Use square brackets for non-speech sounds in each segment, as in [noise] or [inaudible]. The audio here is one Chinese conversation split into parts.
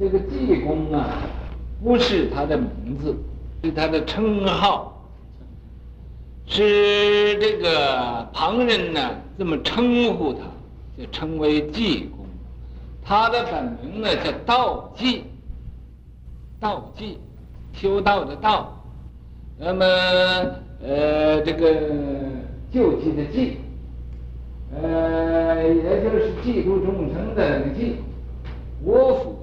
这个济公啊，不是他的名字，是他的称号，是这个旁人呢这么称呼他，就称为济公。他的本名呢叫道济，道济，修道的道。那么呃，这个救济的济，呃，也就是济度众生的那个济。我府，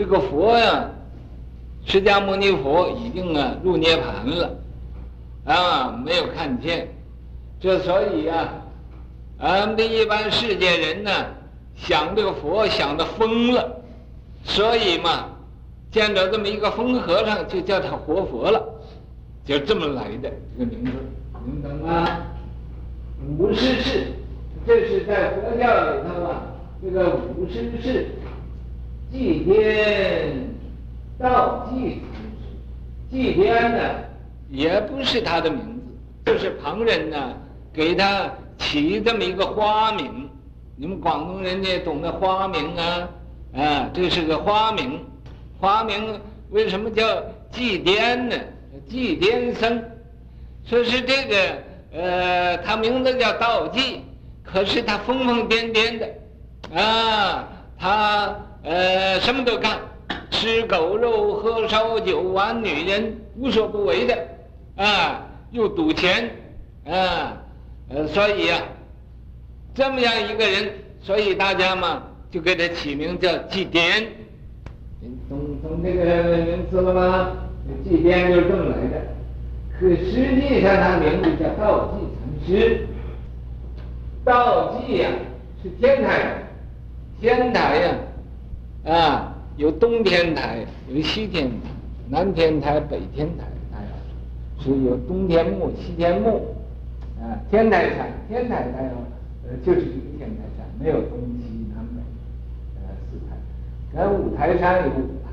这个佛呀，释迦牟尼佛已经啊入涅槃了，啊，没有看见，这所以啊，俺们的一般世界人呢，想这个佛想的疯了，所以嘛，见着这么一个疯和尚，就叫他活佛了，就这么来的这个名字，明白吗？五师事，这是在佛教里头啊，这个五师事。济癫道济济癫呢，也不是他的名字，就是旁人呢给他起这么一个花名。你们广东人家懂得花名啊？啊，这是个花名。花名为什么叫济癫呢？济癫僧，说是这个呃，他名字叫道济，可是他疯疯癫癫的啊，他。呃，什么都干，吃狗肉，喝烧酒，玩女人，无所不为的，啊，又赌钱，啊，呃，所以呀、啊，这么样一个人，所以大家嘛，就给他起名叫济癫。懂懂这个名字了吗？济癫就是这么来的。可实际上他名字叫道济禅师。道济呀，是天台，天台呀。啊有东天台，有西天台，南天台、北天台，大家说是有东天目、西天目，啊，天台山，天台山有，呃，就是一个天台山，没有东西南北，呃，四台，跟五台山有五台，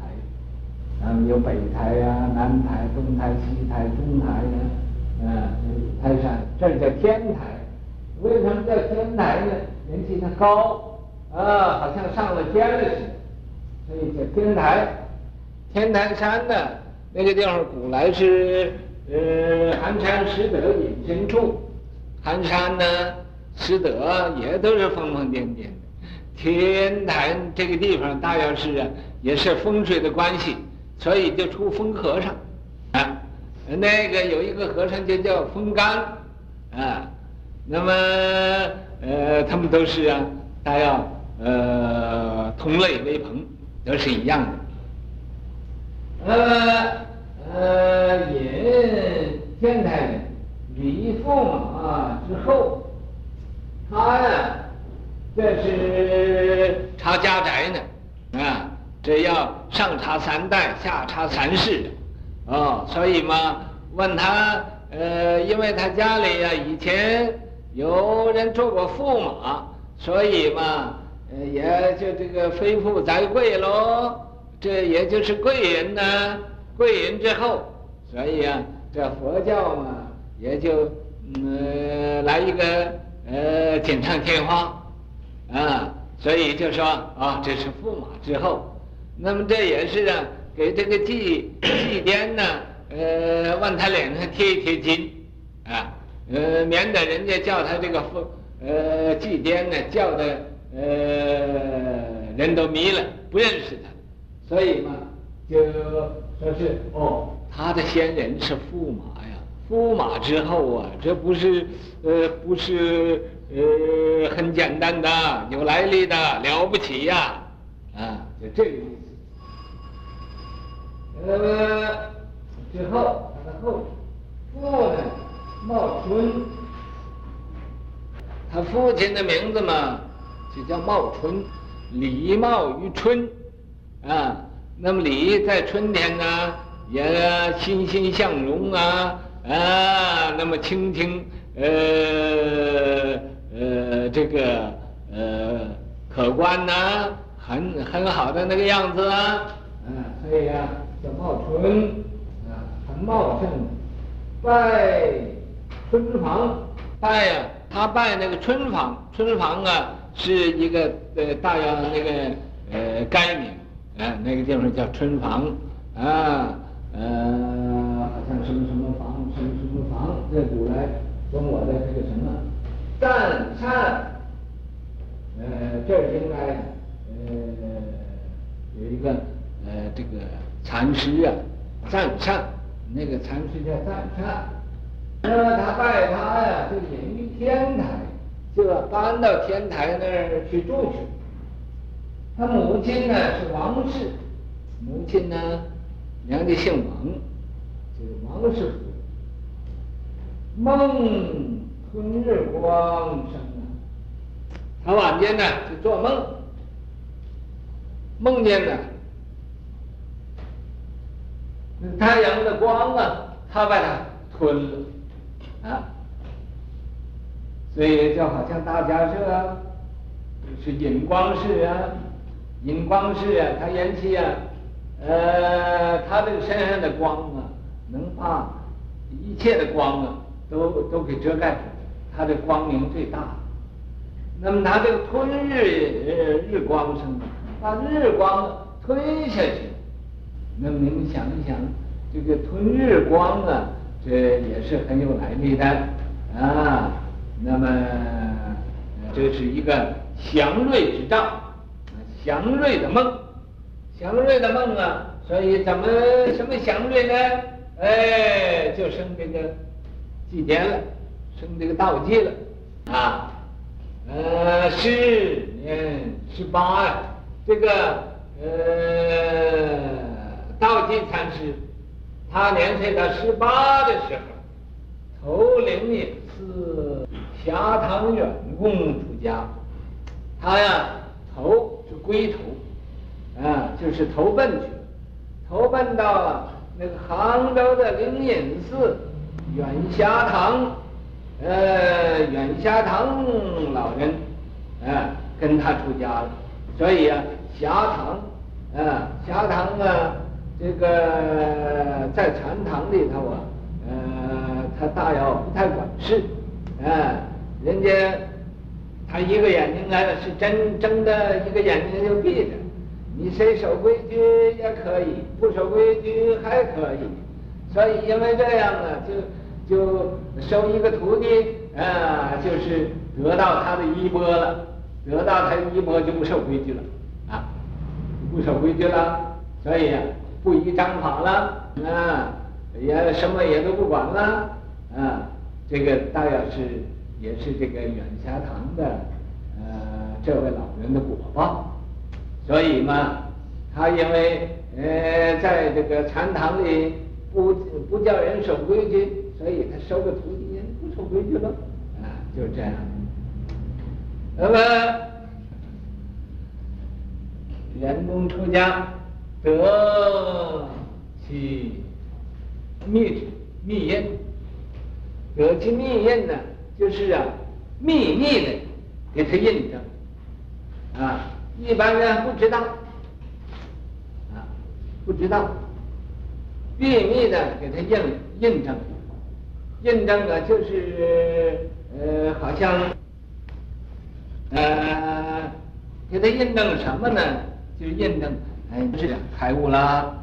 嗯，有北台呀、啊、南台、东台、西台、中台呀，啊，五台山，这叫天台。为什么叫天台呢？人气它高，啊，好像上了天了似的。所以叫天台，天台山呢，那个地方古来是呃寒山拾得隐身处，寒山呢拾得也都是疯疯癫癫的。天台这个地方大约是啊，也是风水的关系，所以就出疯和尚啊。那个有一个和尚就叫疯干啊，那么呃他们都是啊，大要呃同类为朋。都是一样的。呃呃，引天台人礼驸马之后，他呀，这是查家宅呢，啊，这要上查三代，下查三世的，哦，所以嘛，问他，呃，因为他家里呀以前有人做过驸马，所以嘛。呃，也就这个非富则贵喽，这也就是贵人呢，贵人之后，所以啊，这佛教嘛，也就嗯来一个呃锦上添花，啊，所以就说啊，这是驸马之后，那么这也是啊，给这个祭 [clears throat] 祭奠呢，呃，往他脸上贴一贴金，啊，呃，免得人家叫他这个富呃祭奠呢叫的。呃，人都迷了，不认识他，所以嘛，就说是哦，他的先人是驸马呀，驸马之后啊，这不是呃不是呃很简单的，有来历的，了不起呀，啊，就这个意思。呃之后他的后父呢，茂春，他父亲的名字嘛。就叫茂春，李茂于春，啊，那么李在春天呢，也欣欣向荣啊，啊，那么青青，呃呃，这个呃可观呐、啊，很很好的那个样子啊，啊，所以啊，叫茂春，啊，很茂盛，拜春房，拜呀、他拜那个春房，春房啊。是一个呃大约那个呃该名，哎，那个地方叫春房，啊，呃，好像什么什么房，什么什么房，这古来中国的这个什么？赞善，呃，这儿应该呃有一个呃这个禅师啊，赞善，那个禅师叫赞善，那么他拜他，搬到天台那儿去住去。他母亲呢是王氏，母亲呢娘家姓王，就是王氏妇。梦春日光生啊，他晚间呢就做梦，梦见呢那太阳的光啊，他把它吞了啊，所以就好像大迦叶啊，是引光式啊。引光式啊，他延期啊，呃，他这个身上的光啊，能把一切的光啊，都都给遮盖住，他的光明最大。那么他这个吞日日光生，把日光吞下去。那么你们想一想，这个吞日光啊，这也是很有来历的啊。那么这是一个祥瑞之兆。祥瑞的梦，祥瑞的梦啊，所以怎么什么祥瑞呢？哎，就生这个祭典了，生这个道济了啊。呃，十年十八呀，这个呃道济禅师，他年岁到十八的时候，投灵隐寺霞堂远公出家，他呀投。归投，啊，就是投奔去，投奔到那个杭州的灵隐寺远霞堂，呃，远霞堂老人，啊，跟他出家了。所以啊，霞堂，啊，霞堂啊，这个在禅堂里头啊，呃，他大要不太管事，啊，人家。他一个眼睛来了是睁睁的，一个眼睛就闭着。你谁守规矩也可以，不守规矩还可以。所以因为这样呢，就就收一个徒弟啊，就是得到他的衣钵了，得到他的衣钵就不守规矩了啊，不守规矩了，所以啊不依章法了啊，也什么也都不管了啊，这个大约是。也是这个远霞堂的呃这位老人的果报，所以嘛，他因为呃在这个禅堂里不不叫人守规矩，所以他收个徒弟人不守规矩了，啊，就这样。那么圆公出家得其密密印，得其密印呢？就是啊，秘密的给他印证，啊，一般人不知道，啊，不知道，秘密的给他印印证，印证啊，就是呃，好像，呃，给他印证什么呢？就是印证，哎，不是开悟了，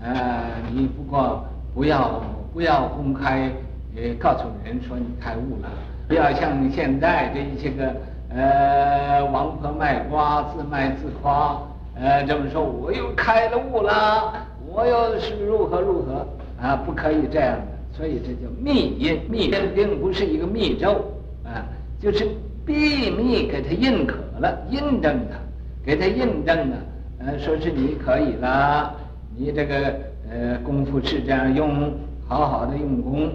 呃，你不过不要不要公开，呃，告诉人说你开悟了。不要像现在这一些个呃王婆卖瓜，自卖自夸，呃这么说，我又开了悟了，我又是如何如何啊，不可以这样的。所以这叫密印，密印并不是一个密咒啊，就是秘密给他印可了，印证他，给他印证了，呃，说是你可以了，你这个呃功夫是这样用，好好的用功，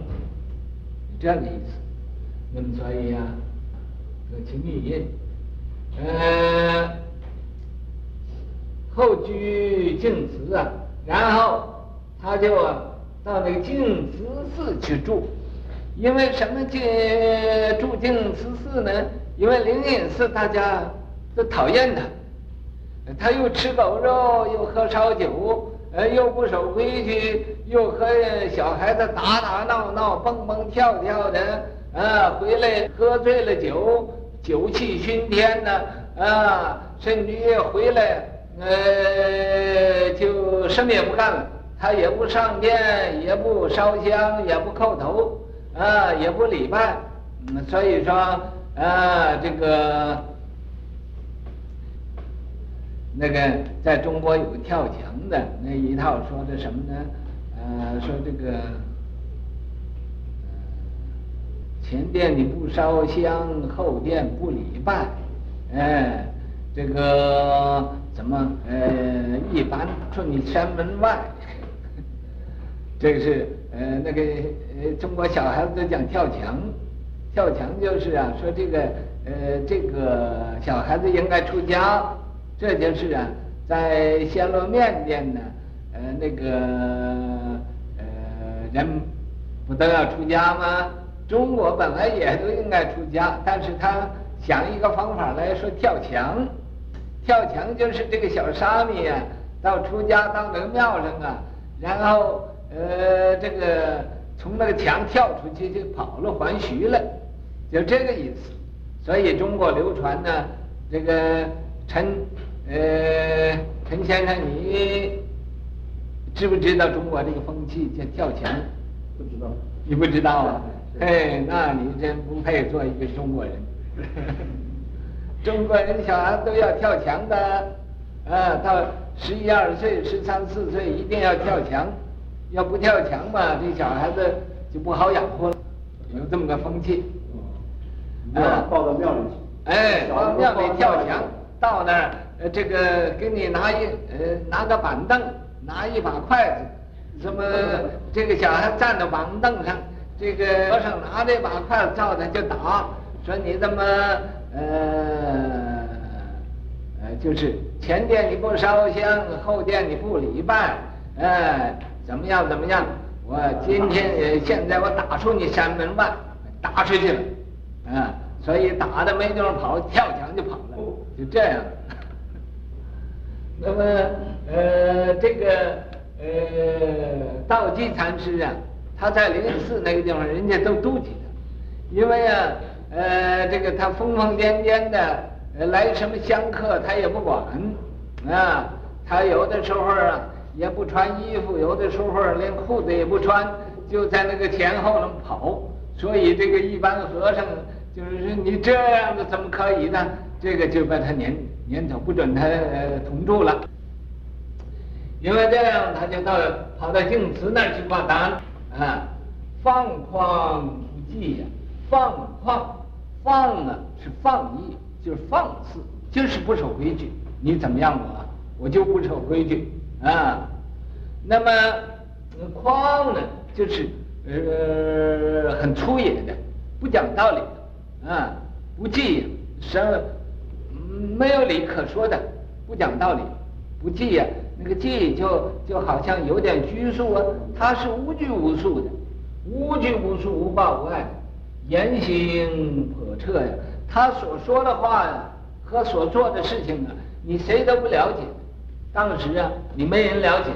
这个意思。那么所以呀，得其密印，呃，后居净慈啊，然后他就啊到那个净慈寺去住，因为什么去住净慈寺呢？因为灵隐寺大家都讨厌他，他又吃狗肉，又喝烧酒，呃，又不守规矩，又和小孩子打打闹闹，蹦蹦跳跳的。啊，回来喝醉了酒，酒气熏天呢，啊，甚至于回来，呃，就什么也不干了，他也不上殿，也不烧香，也不叩头，啊，也不礼拜。嗯，所以说，啊，这个那个在中国有个跳墙的那一套说的什么呢？呃，说这个。前殿你不烧香，后殿不礼拜，哎，这个怎么呃，一般说你山门外，这个是呃那个呃中国小孩子都讲跳墙，跳墙就是啊说这个呃这个小孩子应该出家，这就是啊在暹罗缅甸呢呃那个呃人不都要出家吗？中国本来也都应该出家，但是他想一个方法来说跳墙，跳墙就是这个小沙弥啊，到出家当那个庙上啊，然后呃这个从那个墙跳出去就跑了还俗了，就这个意思。所以中国流传呢，这个陈呃陈先生，你知不知道中国这个风气叫跳墙？不知道。你不知道啊？哎，那你真不配做一个中国人。[laughs] 中国人小孩都要跳墙的，啊，到十一二岁、十三四岁一定要跳墙，要不跳墙嘛，这小孩子就不好养活了。有这么个风气。啊，抱到庙里去。哎，到庙里跳墙，到那儿，呃，这个给你拿一呃拿个板凳，拿一把筷子，什么 [laughs] 这个小孩站到板凳上。这个和尚拿着一把筷子照他就打，说你怎么呃呃就是前殿你不烧香，后殿你不礼拜，哎怎么样怎么样？我今天现在我打出你山门外，打出去了，啊，所以打的没地方跑，跳墙就跑了，就这样。[laughs] 那么呃这个呃道济禅师啊。他在灵隐寺那个地方，人家都妒忌他，因为啊，呃，这个他疯疯癫癫的，呃来什么香客他也不管，啊，他有的时候啊也不穿衣服，有的时候连裤子也不穿，就在那个前后那么跑，所以这个一般和尚就是说你这样子怎么可以呢？这个就把他撵撵走，不准他呃同住了，因为这样他就到跑到净慈那儿去挂单。啊，放旷不羁呀，放旷，放呢是放逸，就是放肆，就是不守规矩。你怎么样我，我就不守规矩啊。那么旷呢，就是呃很粗野的，不讲道理的啊，不羁，什么没有理可说的，不讲道理，不羁呀。那个戒就就好像有点拘束啊，他是无拘无束的，无拘无束，无抱无碍，言行叵测呀。他所说的话呀，和所做的事情啊，你谁都不了解。当时啊，你没人了解，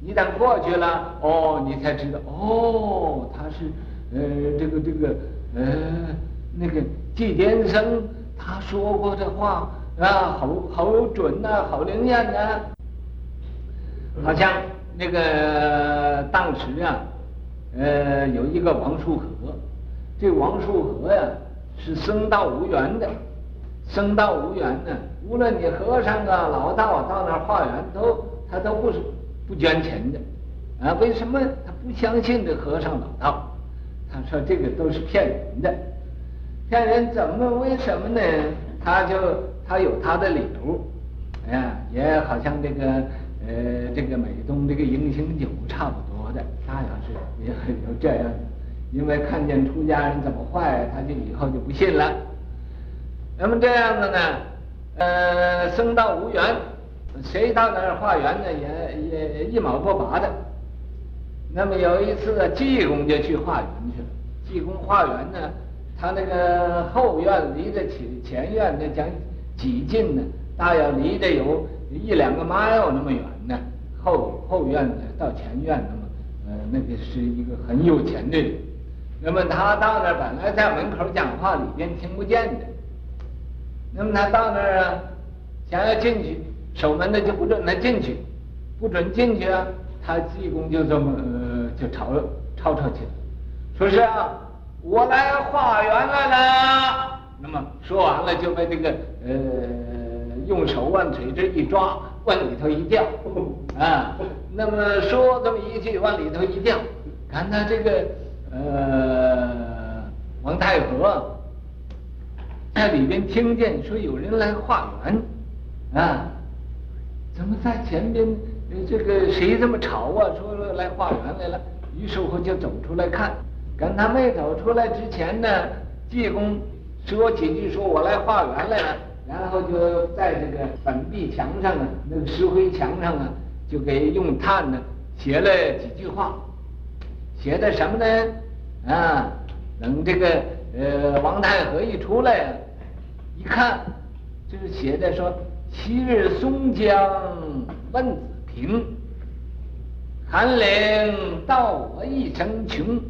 你等过去了，哦，你才知道，哦，他是呃这个这个呃那个季天生他说过的话啊，好好准呐、好灵验呐、好像那个当时啊，呃，有一个王树和，这王树和呀是僧道无缘的，僧道无缘呢，无论你和尚啊、老道到那儿化缘，都他都不是不捐钱的，啊，为什么他不相信这和尚老道？他说这个都是骗人的，骗人怎么为什么呢？他就他有他的理由，哎呀，也好像这个。呃，这个美东这个迎星酒差不多的，大概是也有这样的，因为看见出家人怎么坏，他就以后就不信了。那么这样子呢，呃，僧道无缘，谁到那儿化缘呢，也也一毛不拔的。那么有一次，济公就去化缘去了。济公化缘呢，他那个后院离着前前院那讲几近呢，大约离着有一两个 mile 那么远。后后院的，到前院那么，呃，那个是一个很有钱的人。那么他到那儿本来在门口讲话，里边听不见的。那么他到那儿啊，想要进去，守门的就不准他进去，不准进去啊！他济公就这么、呃、就吵吵吵起来，说是啊，我来化缘来了。那么说完了就被这个呃用手腕腿这一抓，往里头一掉 [laughs] 啊。那么说这么一句往里头一掉，看他这个呃王太和在里边听见说有人来化缘啊，怎么在前边？这个谁这么吵啊？说来化缘来了，于是乎就走出来看。赶他没走出来之前呢，济公说几句，说我来化缘来了，然后就在这个粉壁墙上啊，那个石灰墙上啊，就给用炭呢写了几句话，写的什么呢？啊，等这个呃王太和一出来，一看，就是写的说：昔日松江问子。平，寒林道我一生穷，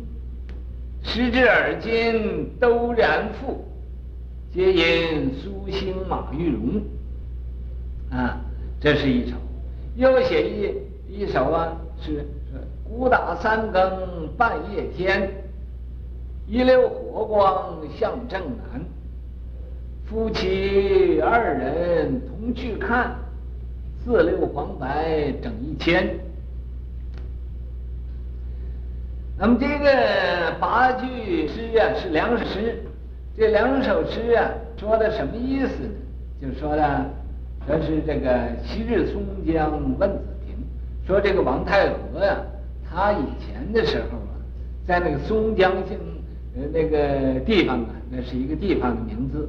时至而今都然富，皆因苏兴马玉荣。啊，这是一首。又写一一首啊，是是鼓打三更半夜天，一溜火光向正南，夫妻二人同去看。四六黄白整一千。那么这个八句诗啊是两首诗，这两首诗啊说的什么意思呢？就说的，说是这个昔日松江问子平，说这个王太和呀、啊，他以前的时候啊，在那个松江县呃那个地方啊，那是一个地方的名字，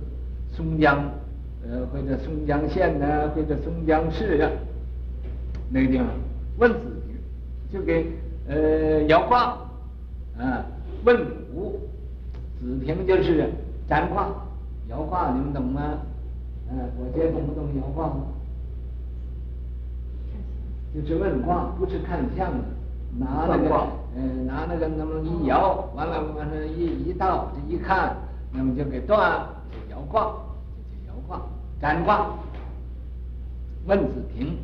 松江。呃，或者松江县呢，或者松江市啊，那个地方问子平，就给呃摇卦啊问卜，子平就是占卦摇卦，你们懂吗？嗯、啊，我这懂不懂摇卦？就是问卦，不是看相的，拿那个嗯、呃、拿那个那么一摇，完了完了，一一倒这一看，那么就给断，就摇卦。占卦，问子平，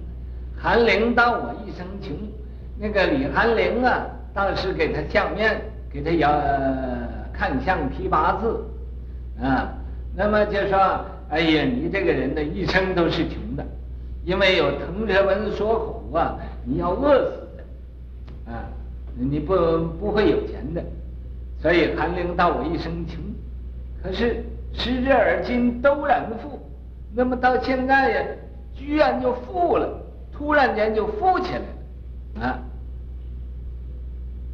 韩玲道我一生穷。那个李韩玲啊，当时给他相面，给他要看相批八字，啊，那么就说，哎呀，你这个人呢一生都是穷的，因为有藤蛇纹锁苦啊，你要饿死的，啊，你不不会有钱的，所以韩林道我一生穷，可是时至而今都然富。那么到现在呀，居然就富了，突然间就富起来了，啊？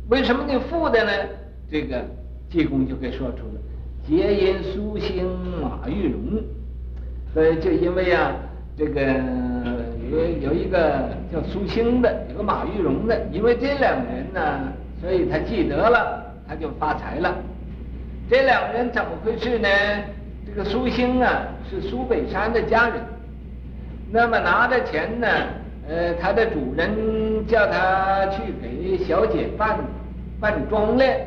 为什么你富的呢？这个济公就给说出了，皆因苏兴马玉荣，所以就因为啊，这个有有一个叫苏兴的，有个马玉荣的，因为这两个人呢，所以他记得了，他就发财了。这两个人怎么回事呢？这个苏兴啊，是苏北山的家人。那么拿着钱呢，呃，他的主人叫他去给小姐办办妆奁，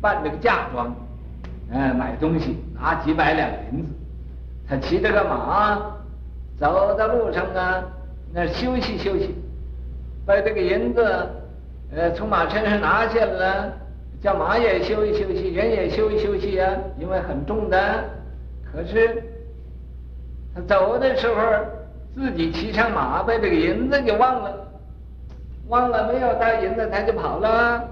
办这个嫁妆，呃，买东西拿几百两银子。他骑着个马，走到路上啊，那休息休息，把这个银子，呃，从马车上拿下来，叫马也休息休息，人也休息休息呀，因为很重的。可是他走的时候，自己骑上马，把这个银子给忘了，忘了没有带银子，他就跑了，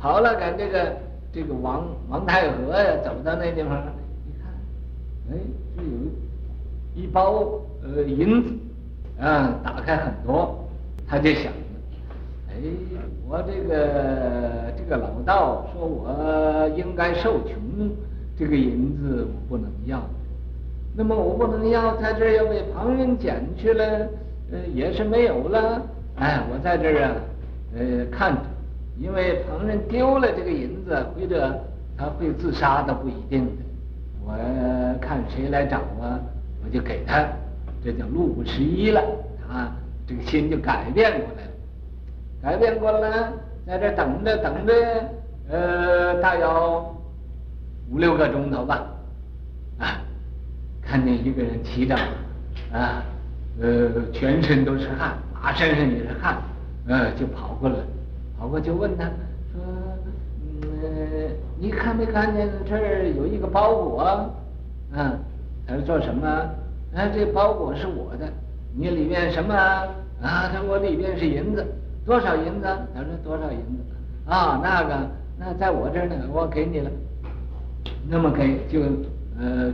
跑了，赶这个这个王王太和呀，走到那地方，一看，哎，这有一包呃银子，啊，打开很多，他就想，哎，我这个这个老道说我应该受穷，这个银子我不能要。那么我不能要，在这儿要被旁人捡去了，呃，也是没有了。哎，我在这儿啊，呃，看着，因为旁人丢了这个银子，或者他会自杀都不一定的。我看谁来找啊，我就给他，这叫路不拾遗了。啊，这个心就改变过来了，改变过来，在这等着等着，呃，大约五六个钟头吧，啊。看见一个人骑着，啊，呃，全身都是汗，马身上也是汗，呃，就跑过来，跑过去问他说：“嗯，你看没看见这儿有一个包裹？”嗯，他说做什么？啊，这包裹是我的，你里面什么啊？啊，他说我里面是银子，多少银子？他说多少银子？啊，那个，那在我这儿呢，我给你了。那么给就呃，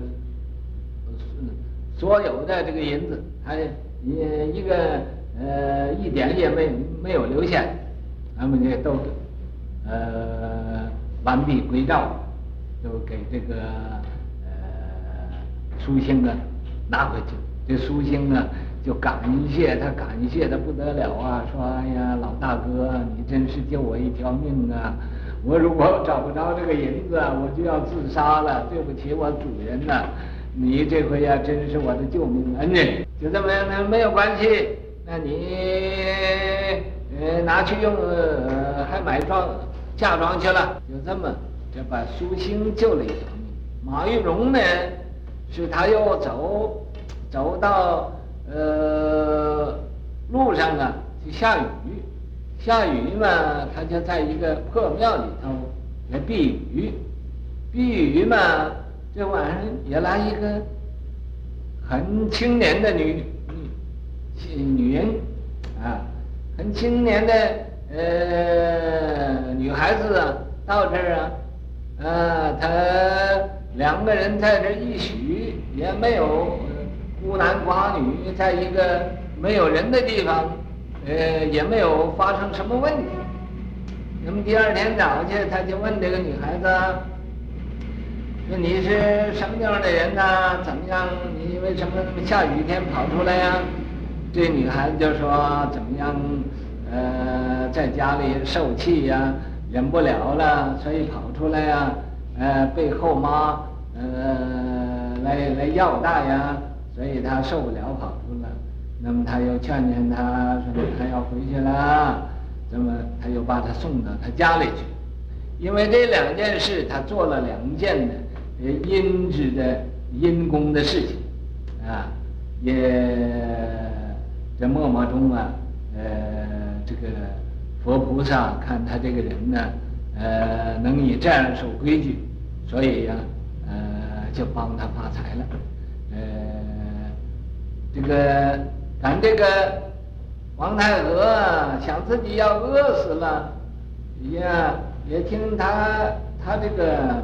所有的这个银子，他一一个呃一点也没没有留下，他们就都呃完璧归赵，就给这个呃苏兴啊拿回去。这苏兴啊就感谢他，感谢的不得了啊，说哎呀老大哥，你真是救我一条命啊！我如果找不着这个银子，我就要自杀了。对不起，我主人呐，你这回呀，真是我的救命恩人。就这么样，那没有关系。那你呃拿去用，呃、还买装嫁妆去了。就这么，就把苏青救了一条命。马玉荣呢，是他又走，走到呃路上啊，就下雨。下雨嘛，他就在一个破庙里头来避雨。避雨嘛，这晚上也来一个很青年的女女女人啊，很青年的呃女孩子啊，到这儿啊，啊，他两个人在这一许，也没有孤男寡女，在一个没有人的地方。呃，也没有发生什么问题。那么第二天早去，他就问这个女孩子：“说你是什么样的人呢？怎么样？你为什么那么下雨天跑出来呀？”这女孩子就说：“怎么样？呃，在家里受气呀，忍不了了，所以跑出来呀。呃，被后妈呃来来要带呀，所以她受不了，跑出来。”那么他又劝劝她，说她要回去了，那么他又把她送到他家里去，因为这两件事，他做了两件的呃阴质的阴功的事情，啊，也在默默中啊，呃，这个佛菩萨看他这个人呢，呃，能以这样守规矩，所以呀、呃，就帮他发财了，呃，这个。咱这个王太和想自己要饿死了，也也听他他这个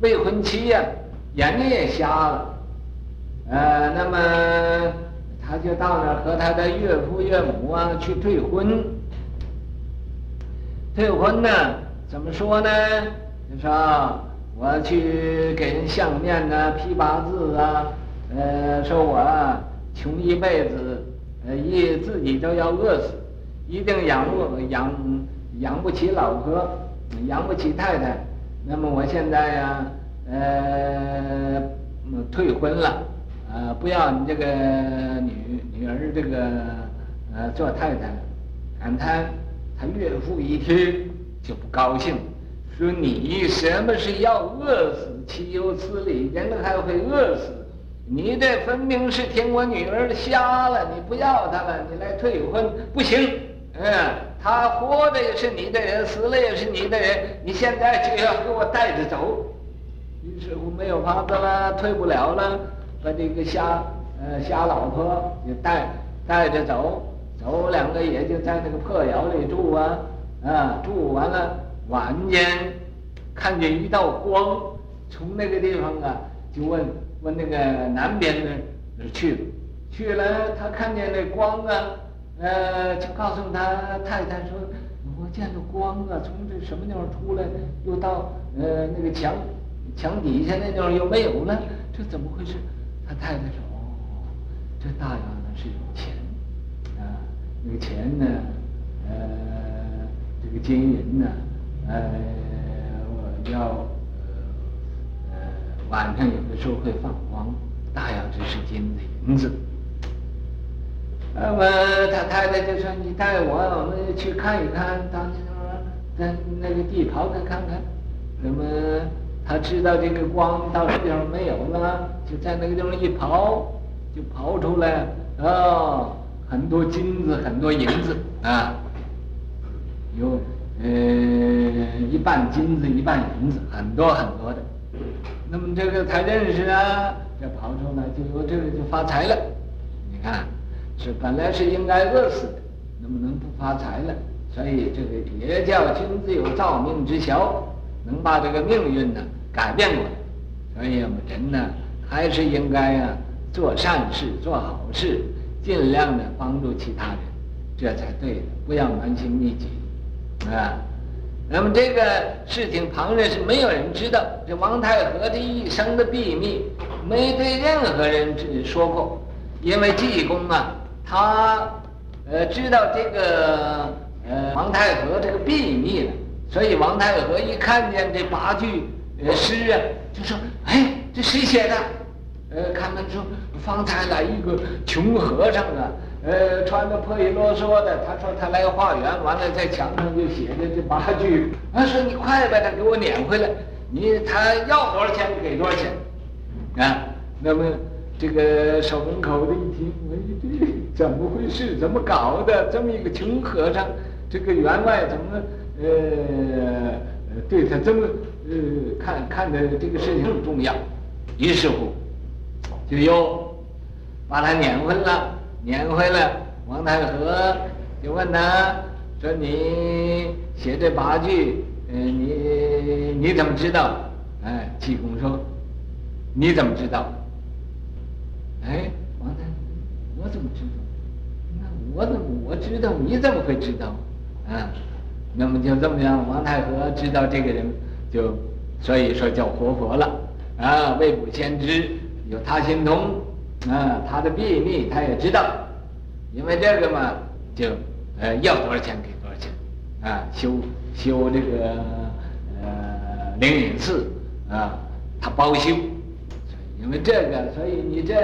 未婚妻呀、啊、眼也瞎了，呃，那么他就到那儿和他的岳父岳母啊去退婚。退婚呢，怎么说呢？就说我去给人相面呢，批八字啊，呃，说我。穷一辈子，呃，一自己都要饿死，一定养不养养不起老婆，养不起太太。那么我现在呀，呃，退婚了，呃，不要你这个女女儿这个呃做太太。感叹他岳父一听就不高兴，说你什么是要饿死？岂有此理！人还会饿死？你这分明是听我女儿瞎了，你不要她了，你来退婚不行。嗯，她活的也是你的人，死了也是你的人，你现在就要给我带着走。于是乎没有法子了，退不了了，把这个瞎呃瞎老婆也带带着走，走两个也就在那个破窑里住啊啊，住完了晚间看见一道光从那个地方啊就问。问那个南边的去了，去了他看见那光啊，呃，就告诉他太太说：“我见着光啊，从这什么地方出来，又到呃那个墙墙底下那地方又没有了，这怎么回事？”他太太说：“哦，这大约呢是有钱啊，那个钱呢，呃，这个金银呢，呃，我要呃呃。”晚上有的时候会放光，大约这是金子银子。那么他太太就说：“你带我，我们去看一看，当那个那个地刨开看看。”那么他知道这个光到这地方没有了，就在那个地方一刨，就刨出来哦，很多金子，很多银子啊，有呃一半金子，一半银子，很多很多的。那么这个才认识啊，这刨出来就有这个就发财了。你看，是本来是应该饿死的，能不能不发财了？所以这个也叫君子有造命之效，能把这个命运呢改变过。所以我们人呢，还是应该啊做善事，做好事。尽量的帮助其他人，这才对的，不要蛮行匿己，啊。那么这个事情旁人是没有人知道，这王太和这一生的秘密，没对任何人说过，因为济公啊，他呃知道这个呃王太和这个秘密了，所以王太和一看见这八句呃诗啊，就说：“哎，这谁写的？”呃，看门说，方才来一个穷和尚啊，呃，穿的破衣啰嗦的，他说他来化缘，完了在墙上就写着这八句，他说你快把他给我撵回来，你他要多少钱就给多少钱，啊，那么这个守门口的一听，哎，这怎么回事？怎么搞的？这么一个穷和尚，这个员外怎么呃对他这么呃看看的这个事情很重要，于是乎。就又把他撵回了，撵回来。王太和就问他说：“你写这八句，嗯，你你怎么知道？”哎，济公说：“你怎么知道？”哎，王太，我怎么知道？那我怎么我知道？你怎么会知道？啊，那么就这么样，王太和知道这个人，就所以说叫活佛了啊，未卜先知。有他心通，啊，他的秘密他也知道，因为这个嘛，就呃要多少钱给多少钱，啊，修修这个呃灵隐寺啊，他包修，因为这个，所以你这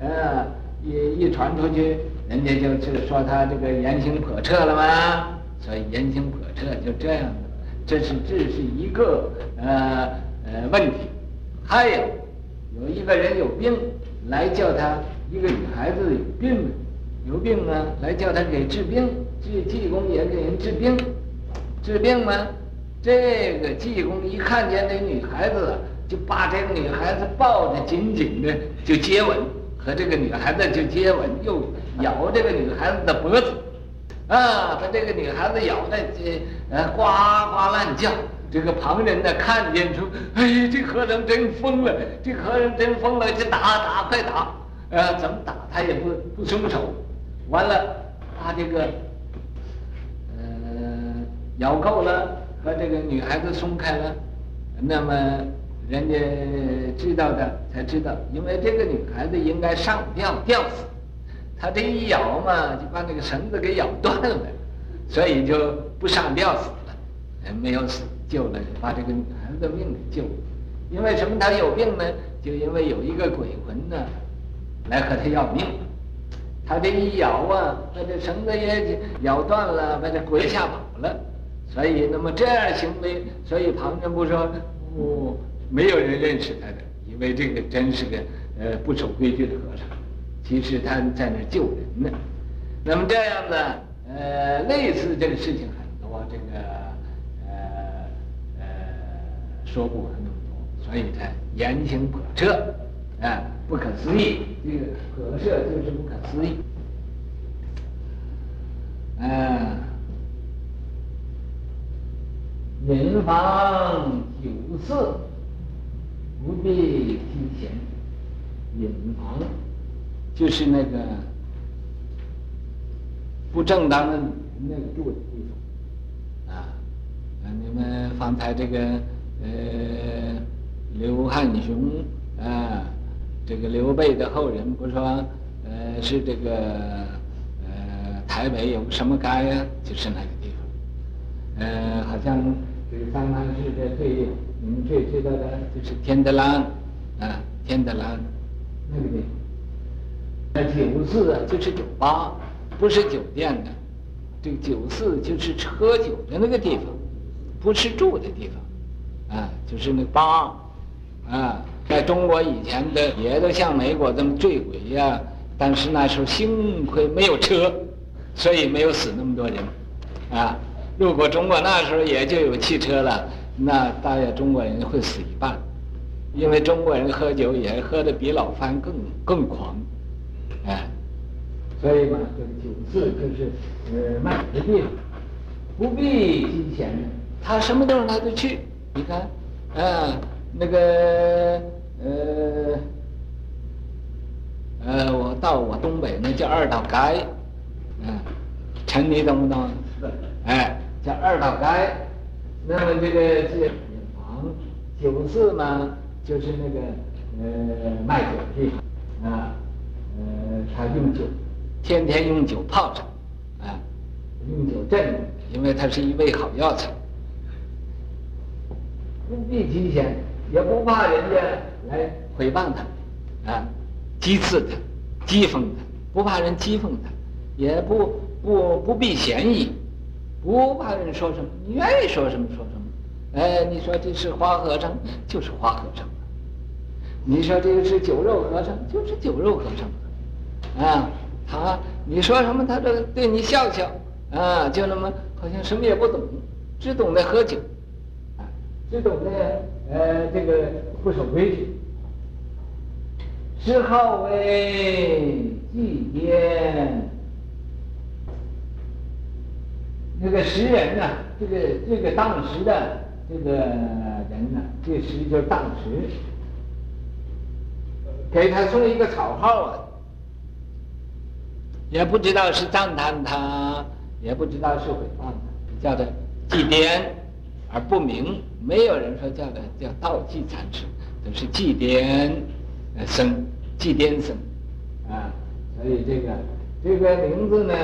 呃一一传出去，人家就就说他这个言行叵测了吗？所以言行叵测就这样，这是这是一个呃呃问题，还有。有一个人有病，来叫他一个女孩子有病，有病啊，来叫他给治病。济济公也给人治病，治病吗？这个济公一看见这女孩子，就把这个女孩子抱得紧紧的，就接吻，和这个女孩子就接吻，又咬这个女孩子的脖子，啊，把这个女孩子咬得这呃呱呱乱叫。这个旁人呢，看见说：“哎，这和尚真疯了！这和尚真疯了！就打打，快打！呃，怎么打他也不不松手。完了，把这个呃咬够了，和这个女孩子松开了。那么人家知道的才知道，因为这个女孩子应该上吊吊死，他这一咬嘛，就把那个绳子给咬断了，所以就不上吊死了，没有死。”救了，把这个女孩子的命给救了。因为什么？他有病呢？就因为有一个鬼魂呢，来和他要命。他这一咬啊，把这绳子也咬断了，把这鬼吓跑了。所以，那么这样行为，所以旁人不说，哦，没有人认识他的，因为这个真是个呃不守规矩的和尚。其实他在那救人呢。那么这样子，呃，类似这个事情很多，这个呃呃。说不完那么多，所以才言行叵测，啊，不可思议。这个叵测就是不可思议。啊，隐房九次，不必提前。隐房就是那个不正当的那个住的地方。啊，啊，你们方才这个。呃，刘汉雄啊，这个刘备的后人不说，呃，是这个呃台北有什么街呀？就是那个地方。呃，好像这个三藩市的最你们最知道的就是天德兰啊，天德兰那个地方。那酒肆啊，就是酒吧，不是酒店的。这个酒肆就是喝酒的那个地方，不是住的地方。啊，就是那吧，啊，在中国以前的也都像美国这么醉鬼呀、但是那时候幸亏没有车，所以没有死那么多人，啊，如果中国那时候也就有汽车了，那大约中国人会死一半，因为中国人喝酒也喝得比老番更更狂，哎，所以嘛，这个酒肆就是呃卖的地方，不必金钱的，他什么地方他都去，你看，啊，那个呃。呃，我到我东北那叫二道街，嗯，城你懂不懂？是。哎，叫二道街。那么这个是药房，酒肆呢，就是那个呃卖酒的地方啊，呃，他用酒，天天用酒泡着，啊，用酒镇，因为它是一味好药材。不必提钱，也不怕人家来诽谤他，啊。讥刺他，讥讽他，不怕人讥讽他，也不不不避嫌疑，不怕人说什么，你愿意说什么说什么。哎，你说这是花和尚，就是花和尚；你说这个是酒肉和尚，就是酒肉和尚。啊，他你说什么，他这对你笑笑，啊，就那么好像什么也不懂，只懂得喝酒，啊，只懂得呃这个不守规矩。谥号为寂颠，那个时人呢、这个这个当时的这个人呢、这时就是当时，给他送一个草号啊，也不知道是赞叹他，也不知道是诽谤他，叫的祭奠而不明，没有人说叫他叫道济禅师，都是祭奠呃僧。祭奠僧，啊，所以这个这个名字呢，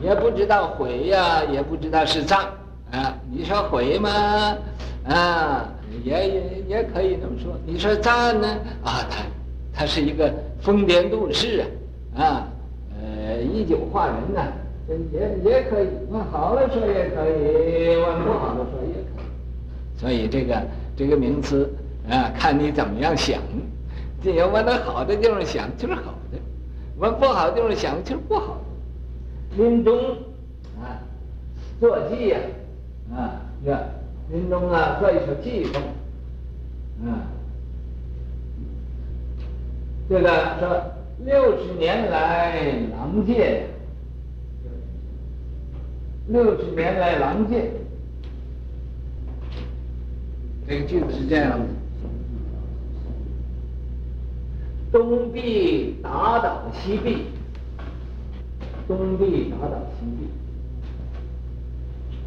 也不知道毁呀，也不知道是赞，啊，你说毁吗？啊，也也也可以这么说。你说赞呢？啊，他他是一个疯癫度世啊，啊，呃，以酒化人呢、也也可以。往好了说也可以，往不好的说也可以。所以这个这个名词啊，看你怎么样想。你要往那好的地方想，就是好的；往不好的地方想，就是不好的。临终啊，作偈呀，啊，这，临终啊，做一首偈颂，啊，这个说六十年来郎戒，六十年来郎戒，这个句子是这样的。东壁打倒西壁，东壁打倒西壁。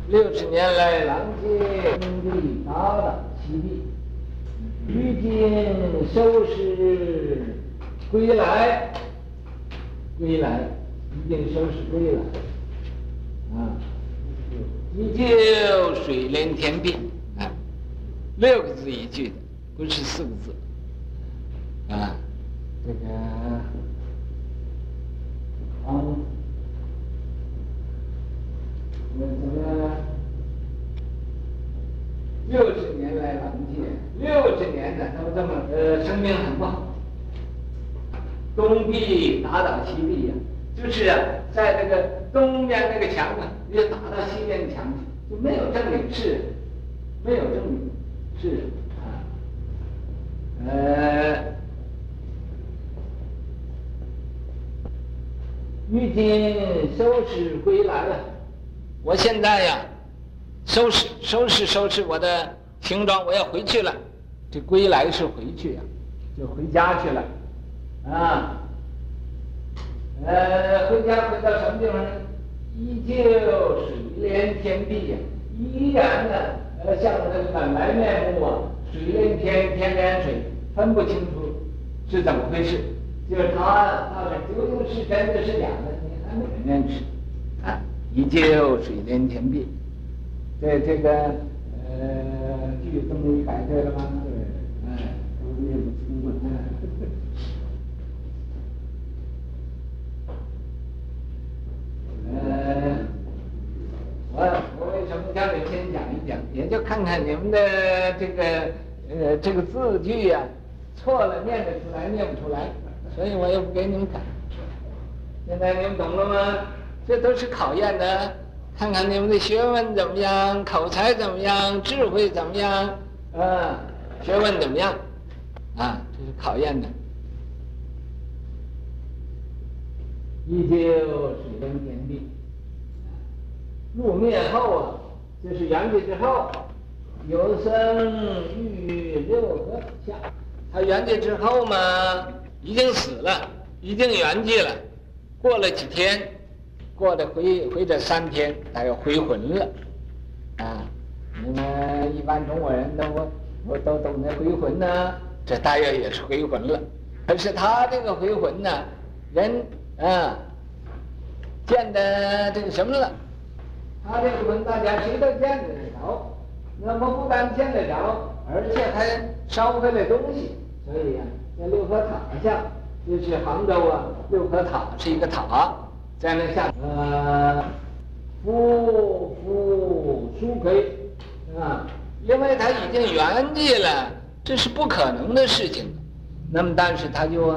六十年来郎戒，东壁打倒西壁。于今收拾归来，归来，一定收拾归来。啊，依旧水连天鬓，啊，六个字一句的，不是四个字，啊。这个啊，那什么，六十年来郎戒，六十年了，都这么呃，生命很不好。东壁打倒西壁呀，就是啊，在这个东边那个墙啊，要打到西边的墙去，就没有正经事，没有正经事啊，呃。于今收拾归来了，我现在呀，收拾收拾收拾我的行装，我要回去了。这归来是回去呀，就回家去了，啊，呃，回家回到什么地方呢？依旧水连天鬓呀，依然呢，呃，像这个本来面目啊，水连天，天连水，分不清楚是怎么回事。就是他，到底究竟是真的，是假的，你还没人认识啊！依旧水连天鬓，这这个呃，句这么一改对了吗？对，哎，都念不出了。呃，我我为什么叫你先讲一讲？也就看看你们的这个呃这个字句呀、啊，错了念得出来，念不出来。所以我也不给你们改，现在你们懂了吗？这都是考验的，看看你们的学问怎么样，口才怎么样，智慧怎么样，啊，学问怎么样，啊，这是考验的。依旧水灯天地，入灭后啊，就是圆寂之后，有生育六合下。他圆寂之后嘛，已经死了，已经圆寂了。过了几天，过了回回这三天，他又回魂了。啊，你们一般中国人都我都懂得回魂呢，这大约也是回魂了。可是他这个回魂呢，人。啊，见的这个什么了？他这个魂，大家谁都见得着。那么不但见得着，而且还烧回来东西。所以呀、啊，在六合塔下，就去杭州啊，六合塔是一个塔，在那下呃，夫夫书归啊，因为他已经圆寂了，这是不可能的事情。那么，但是他就。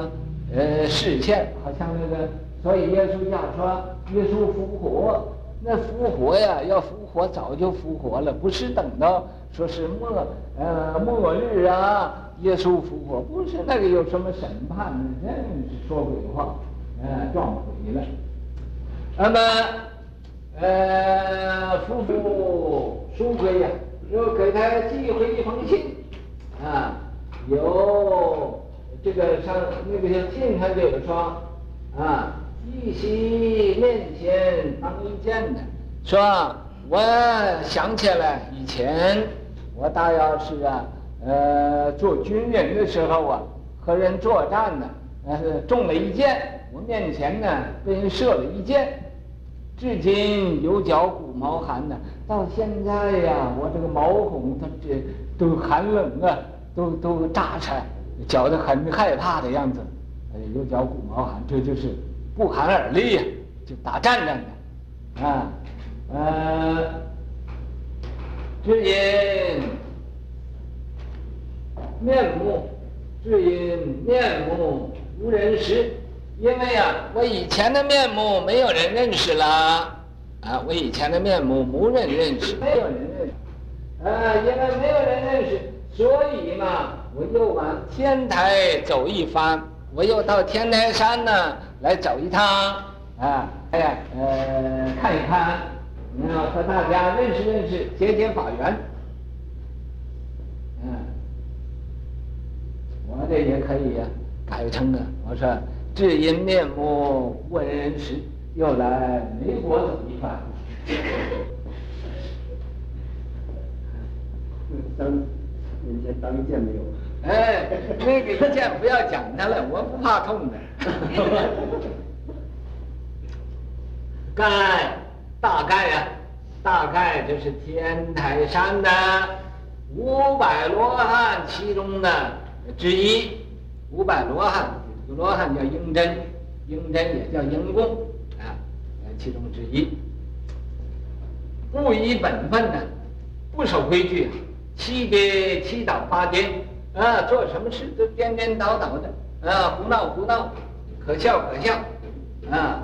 呃，实现好像那个，所以耶稣讲说，耶稣复活，那复活呀，要复活早就复活了，不是等到说是末呃末日啊，耶稣复活，不是那个有什么审判呢？真是说鬼话，呃，撞鬼了。那么，呃，夫妇书归呀，又给他寄回一封信，啊，有。这个上那个信上就有说，啊，玉溪面前当一见的，说我想起来以前我大要是啊，呃，做军人的时候啊，和人作战呢，呃，中了一箭，我面前呢被人射了一箭，至今有脚骨毛寒呢，到现在呀，我这个毛孔它这都寒冷啊，都都炸开。觉得很害怕的样子，呃，有脚骨毛寒，这就是不寒而栗呀，就打战战的，啊，呃，只因面目，只因面目无人识，因为啊，我以前的面目没有人认识了，啊，我以前的面目无人认识，没有人认识，啊，因为没有人认识，所以嘛。我又往天台走一番，我又到天台山呢来走一趟，啊，哎呀，呃，看一看，你要和大家认识认识，结结法缘。嗯，我这也可以呀，改成啊，我说至因面目无人识，又来美国走一番。[laughs] 当人家当见没有？哎，那个一件不要讲他了，我不怕痛的。[laughs] 干大概呀、啊，大概就是天台山的五百罗汉其中的之一。五百罗汉，这个罗汉叫应真，应真也叫应公啊，其中之一。不依本分的，不守规矩，七颠七倒八颠。啊，做什么事都颠颠倒倒的，啊，胡闹胡闹，可笑可笑，啊，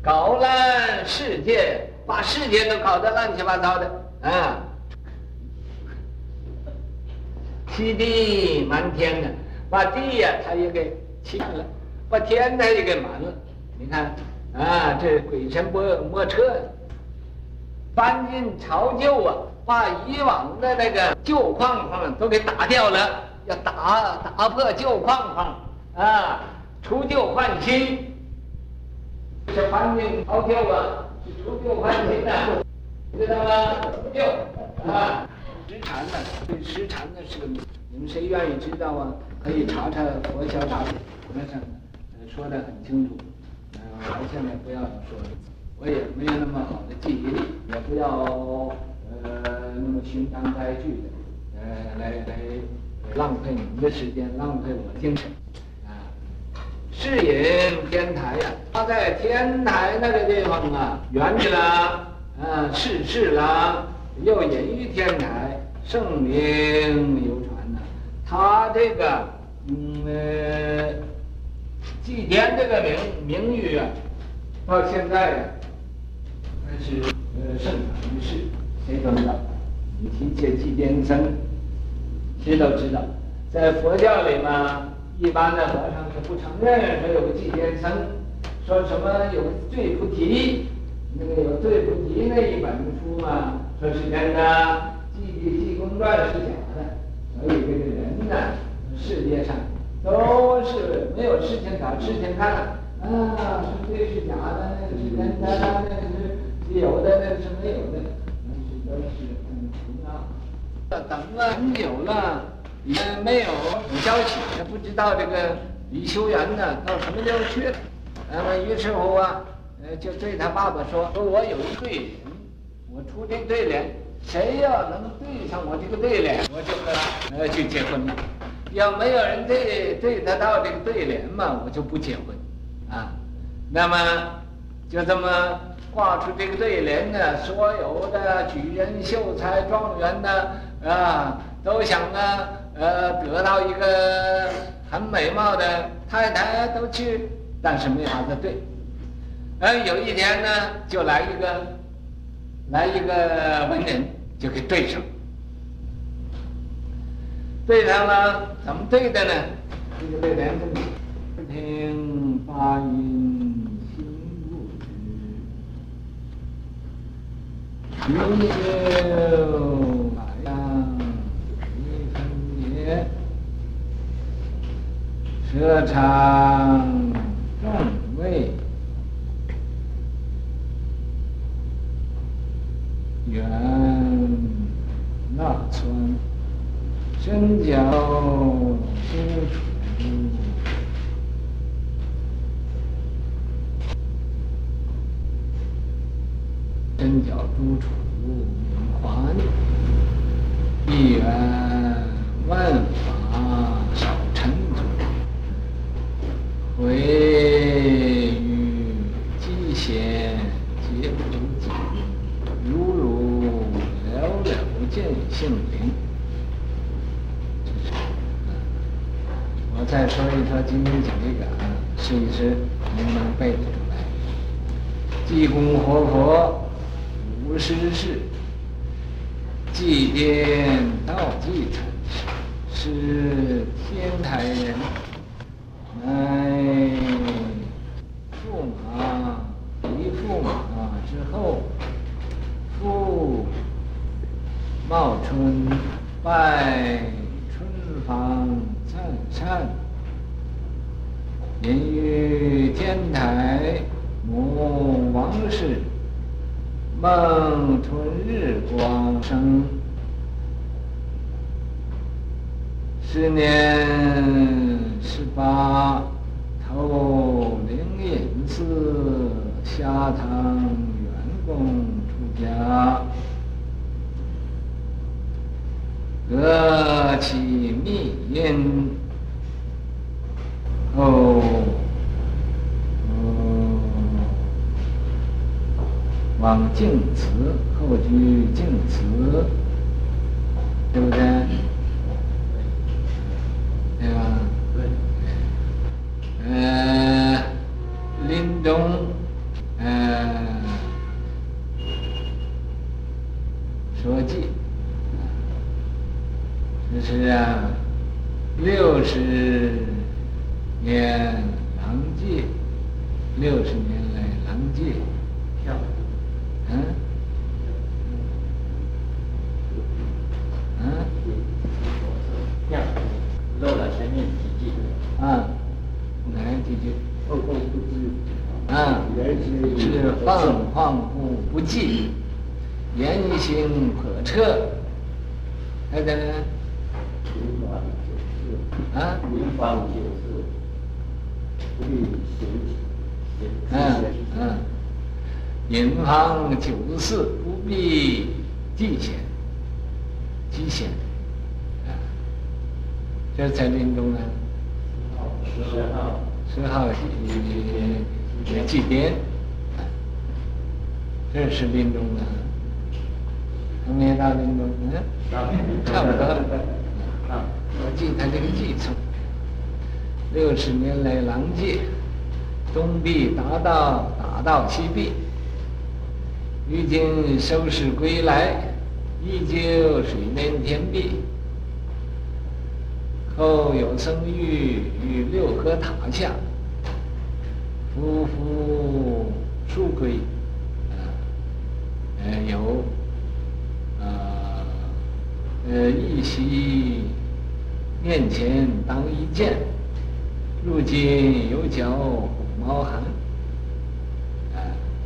搞烂世界，把世界都搞得乱七八糟的，啊，欺地瞒天的，把地呀他也给欺了，把天他也给瞒了，你看，啊，这鬼神莫莫测，翻新巢旧啊。把以往的那个旧框框都给打掉了，要打打破旧框框啊，除旧换新，是翻新巢旧啊，是除旧换新的，知道吗？除旧啊，实禅呢？对实禅的是个，你们谁愿意知道啊？可以查查佛教大典，那上说的很清楚。嗯，我现在不要说了，我也没有那么好的记忆力，也不要。呃，那么循章摘句的，呃，来来浪费你们的时间，浪费我精神，啊，是隐天台呀，他在天台那个地方啊，圆寂了，啊，逝世了，又隐于天台，圣名流传呐。他这个，嗯，呃，祭典这个名名誉啊，到现在呀、啊，还是呃盛传于世，谁都知道。你提起祭典僧，谁都知道。在佛教里嘛，一般的。和尚是不承认说有个祭典僧，说什么有个醉菩提，那个有醉菩提那一本书嘛，说是真的，祭的。济公传是假的。所以这个人呢，世界上。都是没有事情找事情看啊，是这是假的，那个是真的，那个是有的，那个是没有的，等了很久了，也没有消息，也不知道这个李修缘呢到什么地方去了。那么于是乎啊，呃，就对他爸爸说：“说我有一对联，我出这对联，谁要能对上我这个对联，我就和他呃去结婚了。”要没有人对对得到这个对联嘛，我就不结婚，啊，那么就这么画出这个对联呢，所有的举人、秀才、状元呢，啊，都想呢，呃，得到一个很美貌的太太都去，但是没法子对。呃，有一天呢，就来一个，来一个文人，就给对上。对上了，怎么对的呢？这个对联这么：听法音心不知，依旧海洋一分野，舌长众味，远那村。身教多处，身教诸处名还，一元万法少尘足，回于极限皆不尽，如如了了见性灵。我再说一说今天讲这个啊，试一试能不能背得出来。济公活佛五十世，祭奠道济禅师，是天台人，乃驸马离驸马之后，复茂春拜春芳。善，因于天台母王氏，梦春日光生，十年十八，投灵隐寺下堂员工出家。得其密因，后，往净慈，后居净慈，对不对？对吧？对。呃，临终，呃，说记。是啊，六十年郎戒，六十年来郎戒，跳，嗯，嗯，跳，漏了前面几句，啊，哪几句？放放不记，啊，是放放不不记，言行叵测，还有呢？啊，名方九世，不必行行。嗯嗯，名方九世不必记显，记显。啊，这在临终呢。十号，十号也祭奠。这是临终呢。还没到临终呢，差不多。啊，我记他这个记错，六十年来郎戒。东壁达到打到西壁，于今收拾归来，依旧水面天壁。后有僧欲于六合塔下，夫妇数归，呃，有，呃，呃，一席面前当一剑，入今有脚虎毛寒，啊，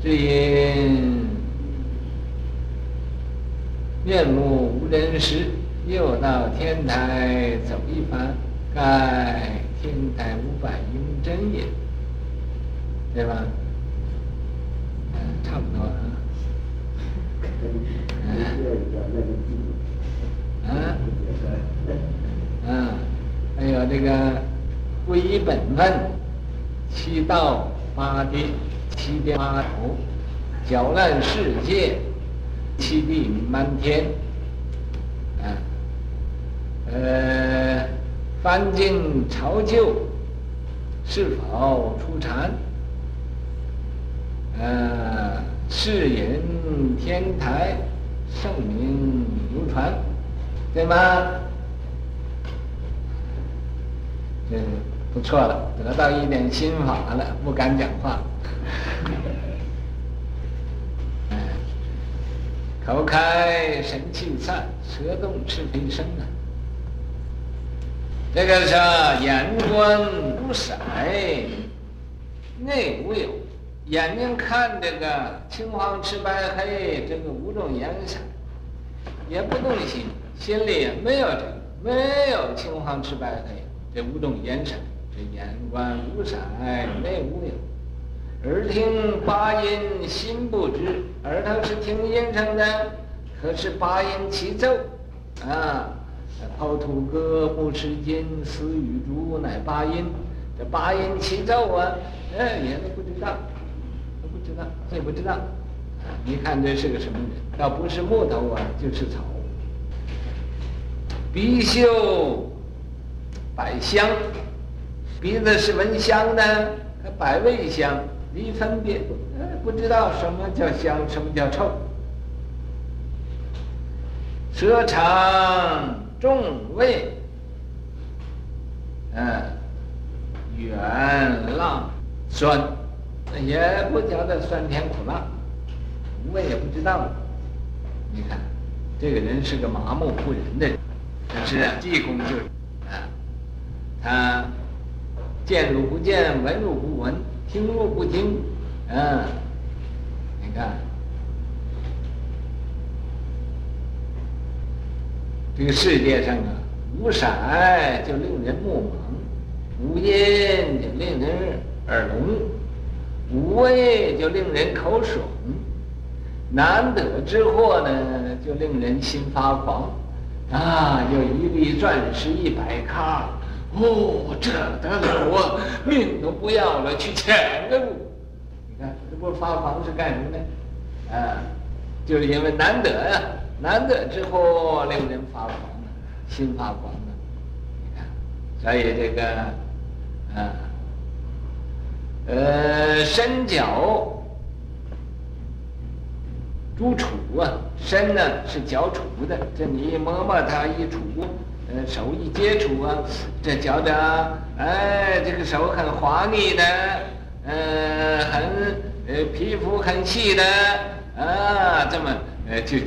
只因面目无人识。又到天台走一番，盖天台五百英真也，对吧？嗯，差不多啊。嗯。嗯。还有这个归依本分，七道八地，七天八头，搅乱世界，七地满天。呃，翻进朝旧，是否出禅？呃，是引天台圣名流传，对吗？嗯不错了，得到一点心法了，不敢讲话。哎，口开神气散，舌动是非生啊。这个是眼观五色，内无有。眼睛看这个青黄赤白黑这个五种颜色，也不动心，心里也没有这个，没有青黄赤白黑这五种颜色。这眼观五色，内无有。耳听八音，心不知。耳朵是听音声的，可是八音齐奏，啊。抛土歌，木石金，丝与竹，乃八音。这八音齐奏啊，哎，也都不知道，都不知道，这不知道。你看这是个什么人？倒不是木头啊，就是草。鼻嗅百香，鼻子是闻香的，百味香，离分别，哎，不知道什么叫香，什么叫臭。舌尝。重味，嗯，远辣酸，也不晓得酸甜苦辣，五味也不知道。你看，这个人是个麻木不仁的人，可是济公就是啊，他见如不见，闻如不闻，听入不听，嗯，你看。这个世界上啊，无色就令人目盲，无音就令人耳聋，无味就令人口爽，难得之货呢，就令人心发狂，啊，有一粒钻石一百卡，哦，这得了，我命都不要了，去抢个路。你看，这不发狂是干什么呢？啊，就是因为难得呀、啊。难得之后令人发狂了，心发狂了。你看，所以这个，啊，呃，身脚诸杵啊，身呢是脚杵的，这你一摸摸它一杵，呃，手一接触啊，这觉得，哎，这个手很滑腻的，呃，很呃皮肤很细的，啊，这么呃就。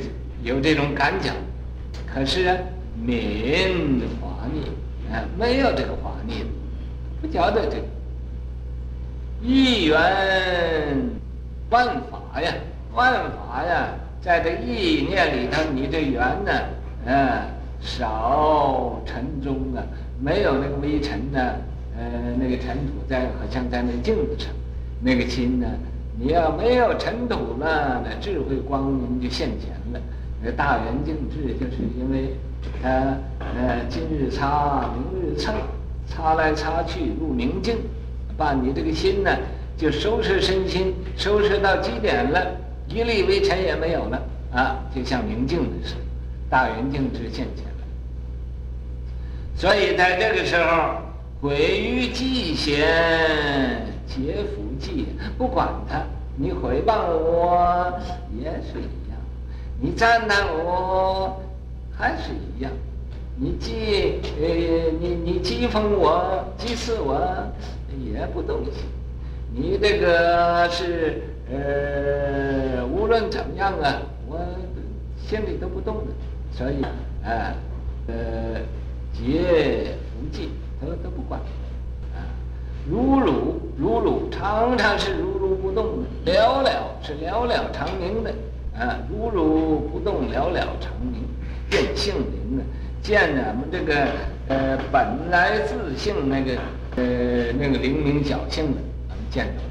有这种感觉，可是啊，敏滑腻啊，没有这个滑腻，不晓得这个。一缘万法呀，万法呀，在这意念里头，你这缘呢，嗯，少尘中啊，没有那个微尘呢，呃，那个尘土在，好像在那镜子上，那个心呢，你要没有尘土了，那智慧光明就现前了。那大圆镜智，就是因为他呃，今日擦，明日蹭，擦来擦去入明镜，把你这个心呢，就收拾身心，收拾到极点了，一粒微尘也没有了啊，就像明镜的似的，大圆镜智现前了。所以在这个时候，毁于寂贤，劫福。记，不管他，你诽谤我也是一样，你赞叹我还是一样，你讥呃你你讥讽我讥刺我也不动心，你这个是呃无论怎么样啊，我心里都不动的，所以啊呃劫无记都都不管。啊如如如如，常常是如如不动的；了了是了了常明的，啊，如如不动，了了常明，见性灵的，见咱们这个呃本来自性那个呃那个灵明晓性的，咱们见着了。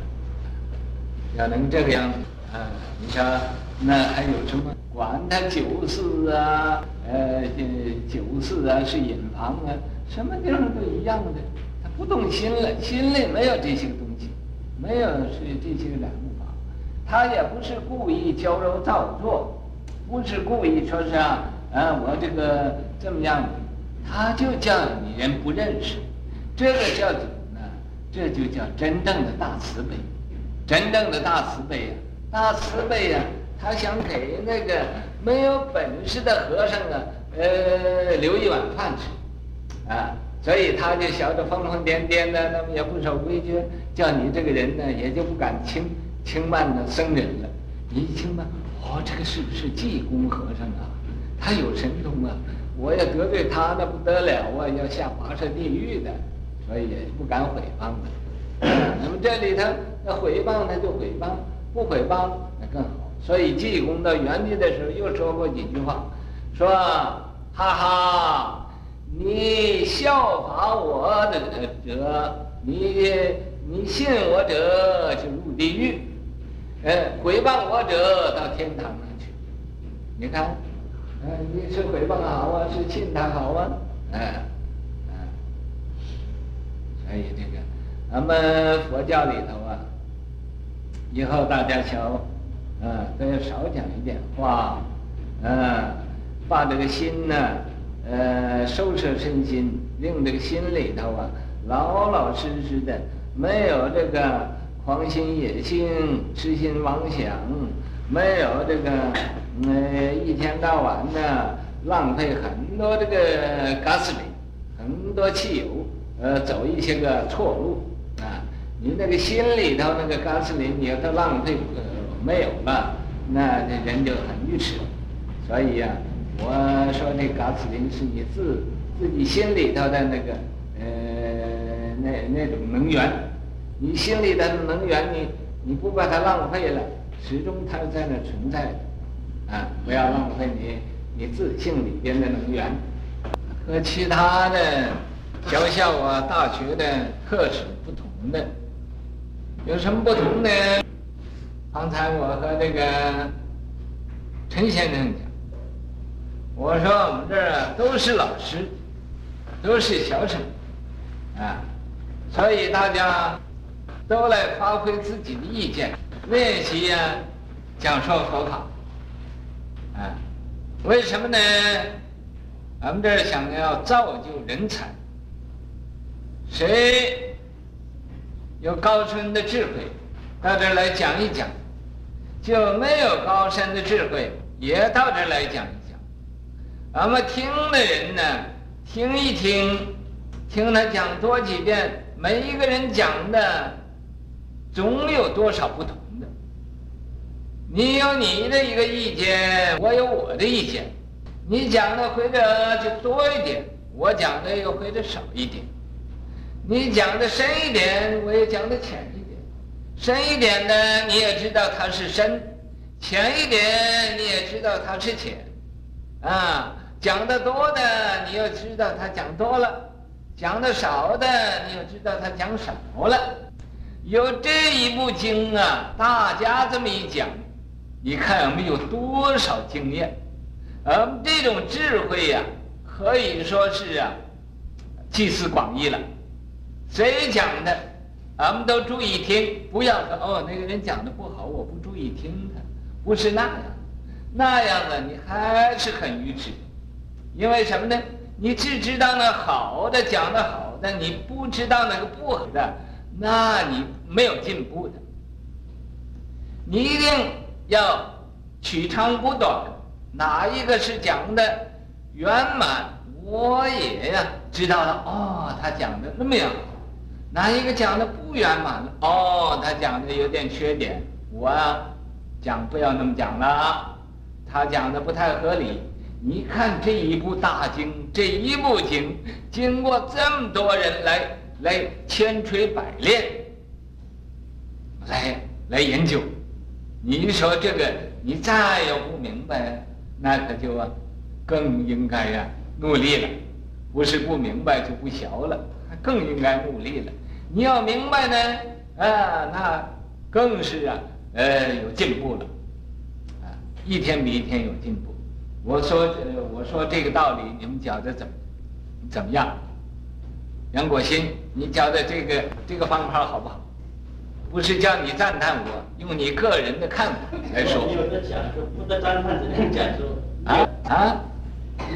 要能这个样子啊，你说那还有什么？管他九世啊，呃，九世啊是隐房啊，什么地方都一样的。他不动心了，心里没有这些东西，没有是这些个染物法，他也不是故意矫揉造作，不是故意说是啊，啊我这个这么样，他就叫你人不认识，这个叫怎么呢？这就叫真正的大慈悲，真正的大慈悲、啊，大慈悲呀、啊，他想给那个没有本事的和尚啊，呃，留一碗饭吃，啊。所以他就晓得疯疯癫癫的，那么也不守规矩，叫你这个人呢，也就不敢轻轻慢的僧人了。你一轻慢，哦，这个是不是济公和尚啊？他有神通啊！我要得罪他，那不得了啊，要下跋涉地狱的。所以也不敢诽谤的。那么这里头，那诽谤呢就诽谤，不诽谤那更好。所以济公到原地的时候又说过几句话，说哈哈。你效法我的者，你你信我者就入地狱，呃，诽谤我者到天堂上去。你看，呃，你是诽谤好啊，是信他好啊，哎、呃，啊、呃，所以这个，咱们佛教里头啊，以后大家瞧，嗯，都要少讲一点话，嗯、把这个心呢。呃，收摄身心，令这个心里头啊，老老实实的，没有这个狂心野心、痴心妄想，没有这个，呃，一天到晚的浪费很多这个 gas 里很多汽油，呃，走一些个错路啊。你那个心里头那个 gas 里你要它浪费没有了，那这人就很愚痴。所以呀、我说那嘎斯林是你自自己心里头的那个呃那那种能源，你心里的能源你你不把它浪费了，始终它在那存在，啊，不要浪费你你自信里边的能源。和其他的学校啊、大学的课程不同的，有什么不同呢？刚才我和那个陈先生讲。我说我们这儿都是老师，都是小生，啊，所以大家都来发挥自己的意见，练习呀，讲授佛法，啊，为什么呢？我们这儿想要造就人才，谁有高深的智慧，到这儿来讲一讲；就没有高深的智慧，也到这儿来讲一讲。咱们听的人呢，听一听，听他讲多几遍，每一个人讲的总有多少不同的。你有你的一个意见，我有我的意见。你讲的或者就多一点，我讲的又或者少一点。你讲的深一点，我也讲的浅。深一点的你也知道它是深，浅一点你也知道它是浅，啊。讲的多的，你又知道他讲多了；讲的少的，你又知道他讲少了。有这一部经啊，大家这么一讲，你看我们有多少经验？而这种智慧呀、可以说是啊，集思广益了。谁讲的，俺们都注意听，不要说哦，那个人讲的不好，我不注意听他，不是那样，那样的你还是很愚痴。因为什么呢？你只知道那好的，讲的好的，你不知道那个不好的，那你没有进步的。你一定要取长补短，哪一个是讲的圆满，我也呀知道了。哦，他讲的那么样，哪一个讲的不圆满？哦，他讲的有点缺点，我讲不要那么讲了。他讲的不太合理。你看这一部大经，这一部经，经过这么多人来来千锤百炼，来来研究。你说这个，你再有不明白，那可就啊，更应该呀努力了。不是不明白就不学了，更应该努力了。你要明白呢，啊，那更是啊，呃，有进步了，啊，一天比一天有进步。我说，呃，我说这个道理，你们觉得怎么怎么样？杨果新，你觉得这个这个方法好不好？不是叫你赞叹我，用你个人的看法来说。有的讲说不得赞叹，只能讲说啊啊！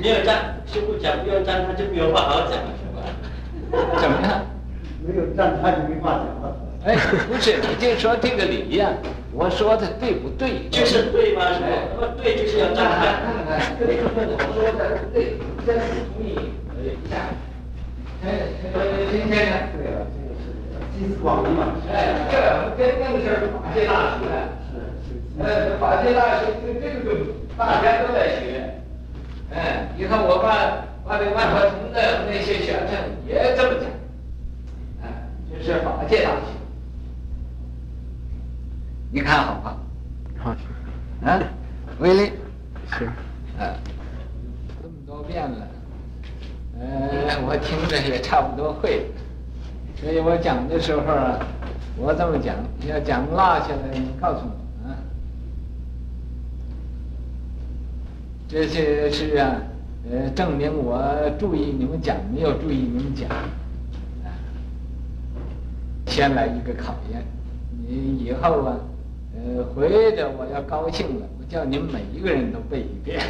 没有赞，师父讲不要赞叹，就没有话好讲了，是吧？怎么样？没有赞叹就没话讲了。哎，不是，你就说这个理呀，我说的对不对？就是对吗？是吧？那么对就是要赞叹。看看，这个我说的对，这是同意一下。哎，今天呢？对了，这个是集思广益嘛。哎，这跟那个是法界大师呢。是。呃，法界大师这这个大家都在学。哎，你看我把把这万和同的那些学生也这么讲。是法界。你看好不好？好。啊，威力。行。啊，这么多遍了，呃，我听着也差不多会了，所以我讲的时候啊，我这么讲，要讲落下来，你告诉我啊。这些是啊，呃，证明我注意你们讲，没有注意你们讲。先来一个考验，你以后啊。呃，回的我要高兴了，我叫你们每一个人都背一遍。